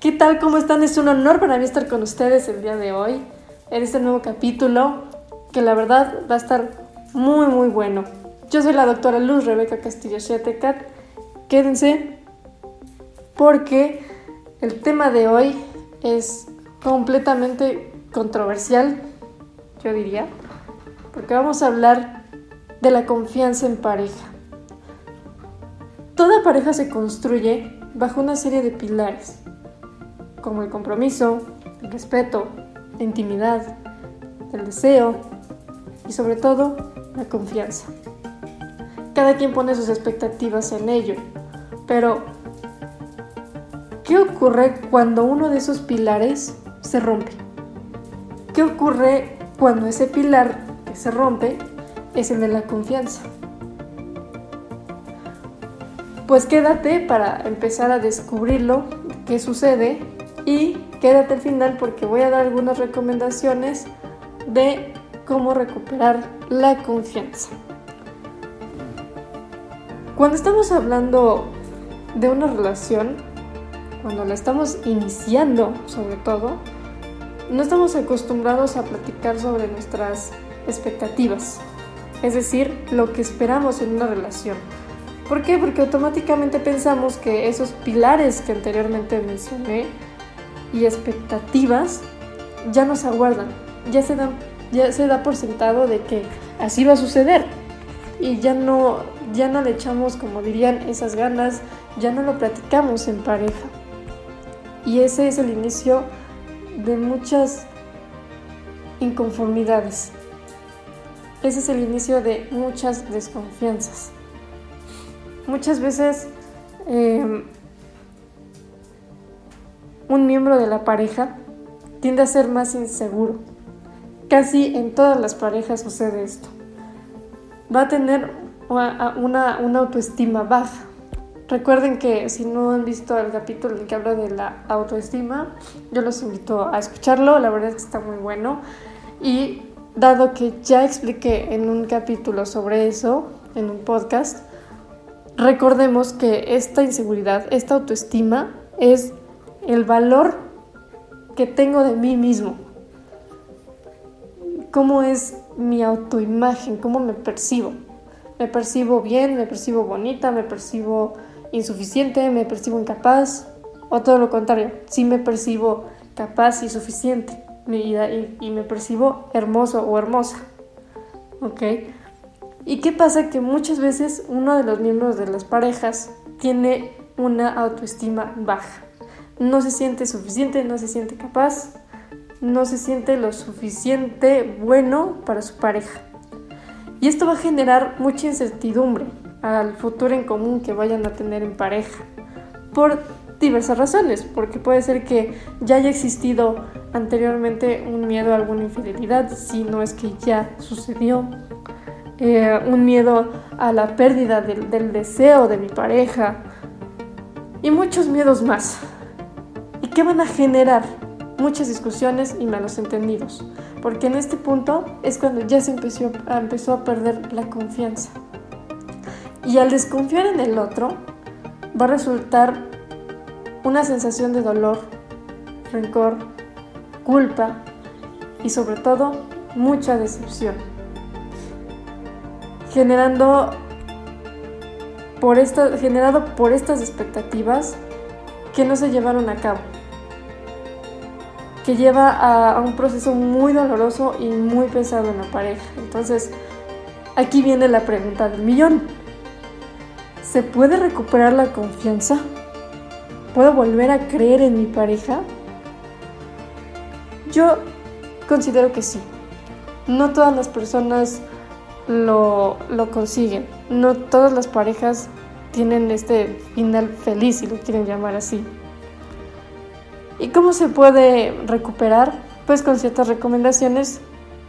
¿Qué tal? ¿Cómo están? Es un honor para mí estar con ustedes el día de hoy en este nuevo capítulo que la verdad va a estar muy muy bueno. Yo soy la doctora Luz Rebeca Castillo Shetecat. Quédense porque el tema de hoy es completamente controversial, yo diría, porque vamos a hablar de la confianza en pareja. Toda pareja se construye bajo una serie de pilares como el compromiso, el respeto, la intimidad, el deseo y sobre todo la confianza. Cada quien pone sus expectativas en ello, pero ¿qué ocurre cuando uno de esos pilares se rompe? ¿Qué ocurre cuando ese pilar que se rompe es el de la confianza? Pues quédate para empezar a descubrirlo, qué sucede y quédate al final porque voy a dar algunas recomendaciones de cómo recuperar la confianza. Cuando estamos hablando de una relación, cuando la estamos iniciando sobre todo, no estamos acostumbrados a platicar sobre nuestras expectativas, es decir, lo que esperamos en una relación. ¿Por qué? Porque automáticamente pensamos que esos pilares que anteriormente mencioné y expectativas ya nos aguardan, ya se, ya se da por sentado de que así va a suceder y ya no, ya no le echamos, como dirían, esas ganas, ya no lo platicamos en pareja. Y ese es el inicio de muchas inconformidades. Ese es el inicio de muchas desconfianzas. Muchas veces eh, un miembro de la pareja tiende a ser más inseguro. Casi en todas las parejas sucede esto. Va a tener una, autoestima baja. Recuerden que si no han visto el capítulo en que habla de la autoestima, yo los invito a escucharlo, la verdad es que está muy bueno. Y dado que ya expliqué en un capítulo sobre eso, en un podcast, recordemos que esta inseguridad, esta autoestima es el valor que tengo de mí mismo. ¿Cómo es mi autoimagen? ¿Cómo me percibo? ¿Me percibo bien? ¿Me percibo bonita? ¿Me percibo insuficiente? ¿Me percibo incapaz? O todo lo contrario, sí me percibo capaz y suficiente y, y me percibo hermoso o hermosa. ¿Ok? ¿Y qué pasa? Que muchas veces uno de los miembros de las parejas tiene una autoestima baja no se siente suficiente, no se siente capaz, no se siente lo suficiente bueno para su pareja. Y esto va a generar mucha incertidumbre al futuro en común que vayan a tener en pareja. Por diversas razones, porque puede ser que ya haya existido anteriormente un miedo a alguna infidelidad, si no es que ya sucedió, eh, un miedo a la pérdida del deseo de mi pareja y muchos miedos más qué van a generar? Muchas discusiones y malos entendidos, porque en este punto es cuando ya se empezó, empezó a perder la confianza. Y al desconfiar en el otro, va a resultar una sensación de dolor, rencor, culpa y sobre todo mucha decepción, generando por esta, generado por estas expectativas que no se llevaron a cabo que lleva a, un proceso muy doloroso y muy pesado en la pareja. Entonces, aquí viene la pregunta del millón. ¿Se puede recuperar la confianza? ¿Puedo volver a creer en mi pareja? Yo considero que sí. No todas las personas lo, lo, consiguen. No todas las parejas tienen este final feliz, si lo quieren llamar así. ¿Y cómo se puede recuperar? Pues con ciertas recomendaciones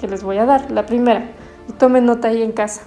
que les voy a dar. La primera, y tomen nota ahí en casa.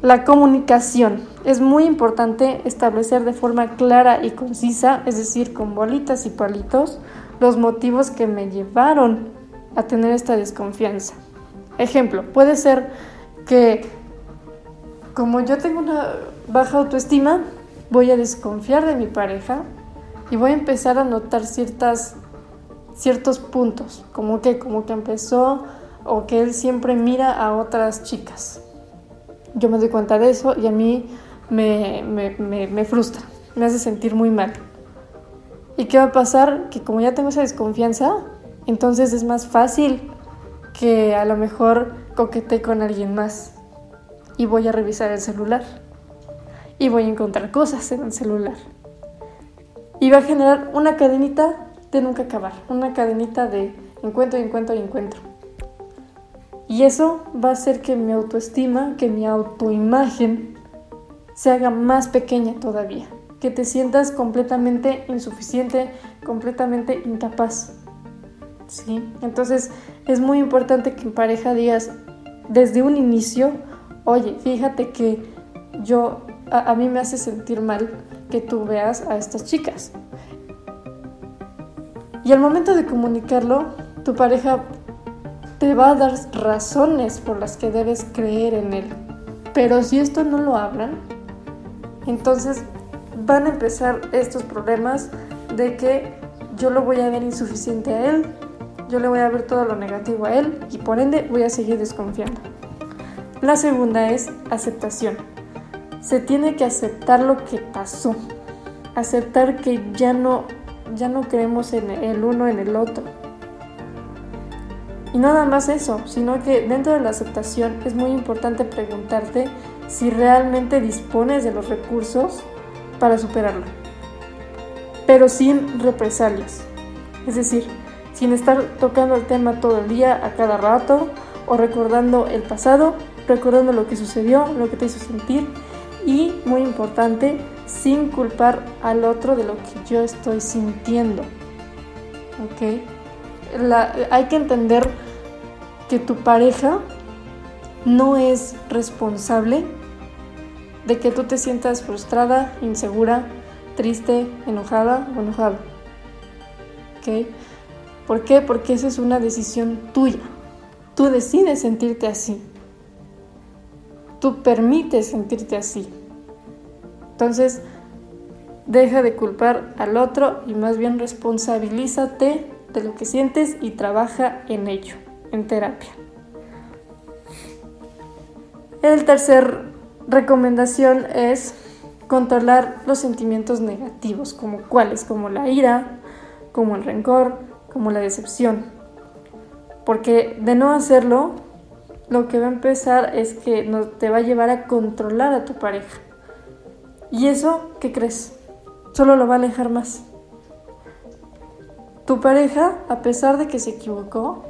La comunicación. Es muy importante establecer de forma clara y concisa, es decir, con bolitas y palitos, los motivos que me llevaron a tener esta desconfianza. Ejemplo, puede ser que como yo tengo una baja autoestima, voy a desconfiar de mi pareja y voy a empezar a notar ciertas, ciertos puntos, como que, como que empezó o que él siempre mira a otras chicas. Yo me doy cuenta de eso y a mí me, me frustra, me hace sentir muy mal. ¿Y qué va a pasar? Que como ya tengo esa desconfianza, entonces es más fácil que a lo mejor coquete con alguien más y voy a revisar el celular y voy a encontrar cosas en el celular. Y va a generar una cadenita de nunca acabar, una cadenita de encuentro encuentro y encuentro. Y eso va a hacer que mi autoestima, que mi autoimagen se haga más pequeña todavía, que te sientas completamente insuficiente, completamente incapaz. ¿Sí? Entonces es muy importante que en pareja digas desde un inicio, oye, fíjate que yo a, mí me hace sentir mal que tú veas a estas chicas. Y al momento de comunicarlo, tu pareja te va a dar razones por las que debes creer en él. Pero si esto no lo hablan, entonces van a empezar estos problemas de que yo lo voy a ver insuficiente a él, yo le voy a ver todo lo negativo a él y por ende voy a seguir desconfiando. La segunda es aceptación se tiene que aceptar lo que pasó, aceptar que ya no, ya no creemos en el uno en el otro. Y nada más eso, sino que dentro de la aceptación es muy importante preguntarte si realmente dispones de los recursos para superarlo, pero sin represalias. Es decir, sin estar tocando el tema todo el día, a cada rato, o recordando el pasado, recordando lo que sucedió, lo que te hizo sentir y, muy importante, sin culpar al otro de lo que yo estoy sintiendo. ¿Ok? hay que entender que tu pareja no es responsable de que tú te sientas frustrada, insegura, triste, enojada o enojado. ¿Ok? ¿Por qué? Porque esa es una decisión tuya. Tú decides sentirte así. Tú permites sentirte así. Entonces, deja de culpar al otro y más bien responsabilízate de lo que sientes y trabaja en ello, en terapia. El tercer recomendación es controlar los sentimientos negativos, como cuáles, como la ira, como el rencor, como la decepción. Porque de no hacerlo, lo que va a empezar es que no, te va a llevar a controlar a tu pareja. ¿Y eso qué crees? Solo lo va a alejar más. Tu pareja, a pesar de que se equivocó,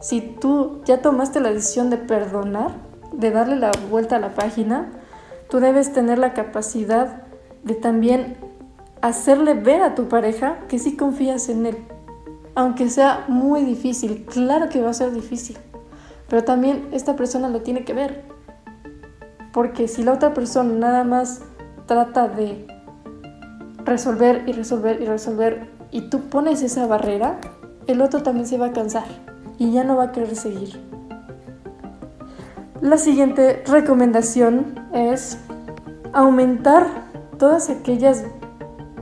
si tú ya tomaste la decisión de perdonar, de darle la vuelta a la página, tú debes tener la capacidad de también hacerle ver a tu pareja que sí confías en él. Aunque sea muy difícil, claro que va a ser difícil, pero también esta persona lo tiene que ver. Porque si la otra persona nada más trata de resolver y resolver y resolver y tú pones esa barrera, el otro también se va a cansar y ya no va a querer seguir. La siguiente recomendación es aumentar todas aquellas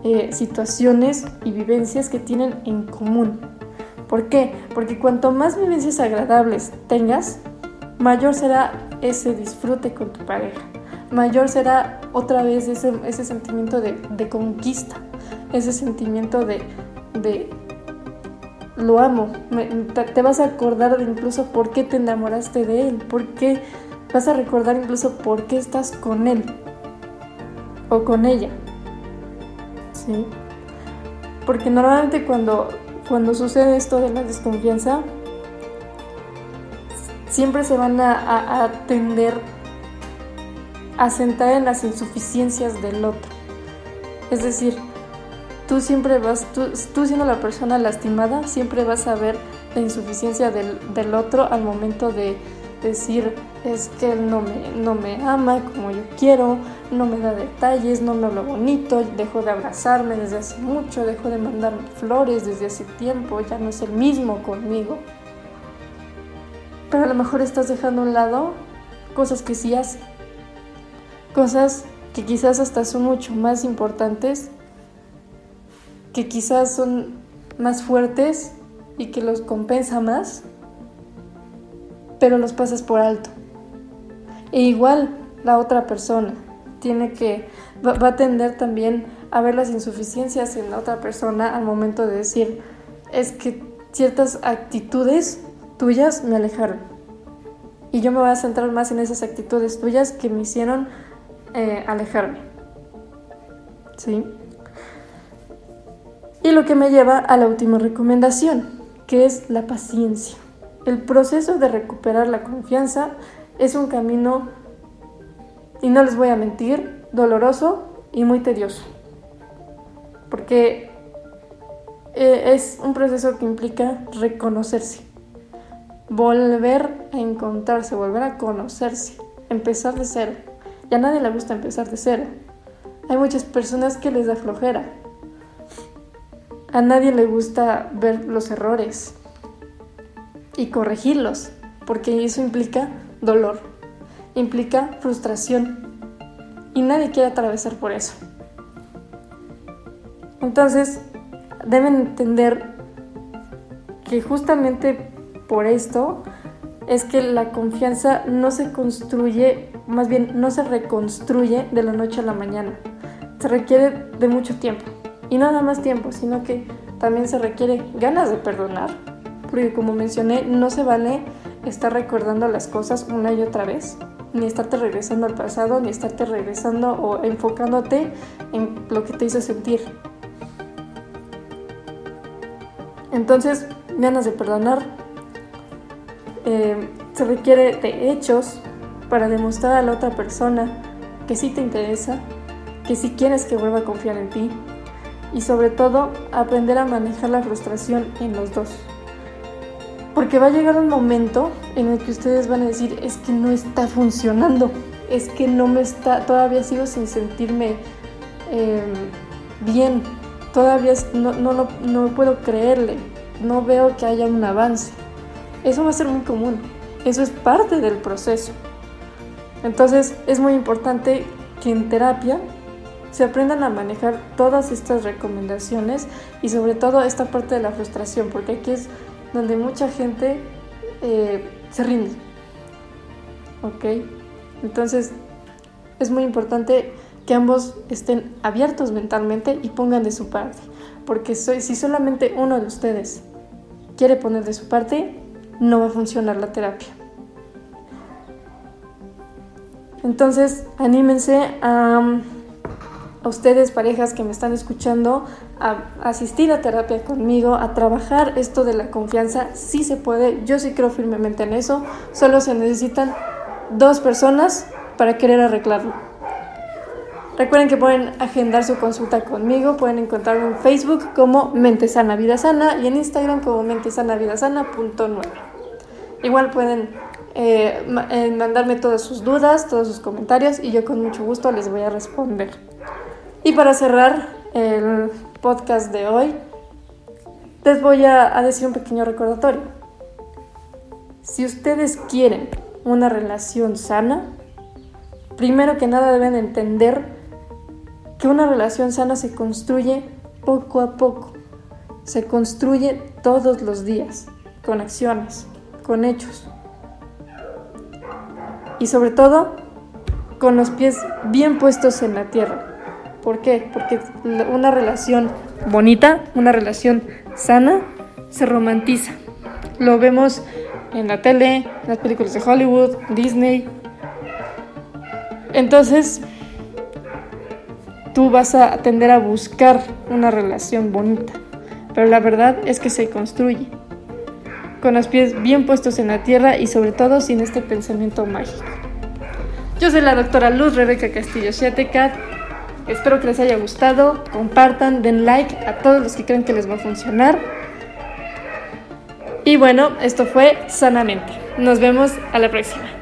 eh, situaciones y vivencias que tienen en común. ¿Por qué? Porque cuanto más vivencias agradables tengas, mayor será ese disfrute con tu pareja mayor será otra vez ese, sentimiento de, conquista, ese sentimiento de, de lo amo. te, vas a acordar de incluso por qué te enamoraste de él, por qué vas a recordar incluso por qué estás con él o con ella. ¿Sí? Porque normalmente cuando, cuando sucede esto de la desconfianza, siempre se van a, a, a asentar en las insuficiencias del otro. Es decir, tú siempre vas, tú, siendo la persona lastimada, siempre vas a ver la insuficiencia del, otro al momento de decir, es que no me, no me ama como yo quiero, no me da detalles, no me habla bonito, dejó de abrazarme desde hace mucho, dejó de mandarme flores desde hace tiempo, ya no es el mismo conmigo. Pero a lo mejor estás dejando a un lado cosas que sí hace cosas que quizás hasta son mucho más importantes que quizás son más fuertes y que los compensa más, pero los pasas por alto. E igual la otra persona tiene que, va, a tender también a ver las insuficiencias en la otra persona al momento de decir, es que ciertas actitudes tuyas me alejaron. Y yo me voy a centrar más en esas actitudes tuyas que me hicieron eh, alejarme. ¿Sí? Y lo que me lleva a la última recomendación, que es la paciencia. El proceso de recuperar la confianza es un camino, y no les voy a mentir, doloroso y muy tedioso. Porque eh, es un proceso que implica reconocerse, volver a encontrarse, volver a conocerse, empezar de cero. Y a nadie le gusta empezar de cero. Hay muchas personas que les da flojera. A nadie le gusta ver los errores y corregirlos, porque eso implica dolor, implica frustración y nadie quiere atravesar por eso. Entonces, deben entender que justamente por esto es que la confianza no se construye, más bien no se reconstruye de la noche a la mañana. Se requiere de mucho tiempo. Y no nada más tiempo, sino que también se requiere ganas de perdonar. Porque como mencioné, no se vale estar recordando las cosas una y otra vez. Ni estarte regresando al pasado, ni estarte regresando o enfocándote en lo que te hizo sentir. Entonces, ganas de perdonar. Eh, se requiere de hechos para demostrar a la otra persona que sí te interesa, que sí quieres que vuelva a confiar en ti y sobre todo aprender a manejar la frustración en los dos. Porque va a llegar un momento en el que ustedes van a decir, es que no está funcionando, es que no me está, todavía sigo sin sentirme eh, bien, todavía no, no, no puedo creerle, no veo que haya un avance. Eso va a ser muy común, eso es parte del proceso. Entonces es muy importante que en terapia se aprendan a manejar todas estas recomendaciones y sobre todo esta parte de la frustración, porque aquí es donde mucha gente eh, se rinde. ¿Ok? Entonces es muy importante que ambos estén abiertos mentalmente y pongan de su parte, porque si solamente uno de ustedes quiere poner de su parte, no va a funcionar la terapia. Entonces, anímense a a ustedes, parejas que me están escuchando, a asistir a terapia conmigo, a trabajar esto de la confianza. Sí se puede, yo sí creo firmemente en eso. Solo se necesitan dos personas para querer arreglarlo. Recuerden que pueden agendar su consulta conmigo, pueden encontrarme en Facebook como Mente Sana Vida Sana y en Instagram como mentesanavidasana.9. Igual pueden eh, eh, mandarme todas sus dudas, todos sus comentarios y yo con mucho gusto les voy a responder. Y para cerrar el podcast de hoy, les voy a, decir un pequeño recordatorio. Si ustedes quieren una relación sana, primero que nada deben entender que una relación sana se construye poco a poco, se construye todos los días, con acciones, con hechos. Y sobre todo, con los pies bien puestos en la tierra. ¿Por qué? Porque una relación bonita, una relación sana, se romantiza. Lo vemos en la tele, en las películas de Hollywood, Disney. Entonces, tú vas a tender a buscar una relación bonita. Pero la verdad es que se construye. Con los pies bien puestos en la tierra y sobre todo sin este pensamiento mágico. Yo soy la doctora Luz Rebeca Castillo Cat. Espero que les haya gustado. Compartan, den like a todos los que creen que les va a funcionar. Y bueno, esto fue Sanamente. Nos vemos a la próxima.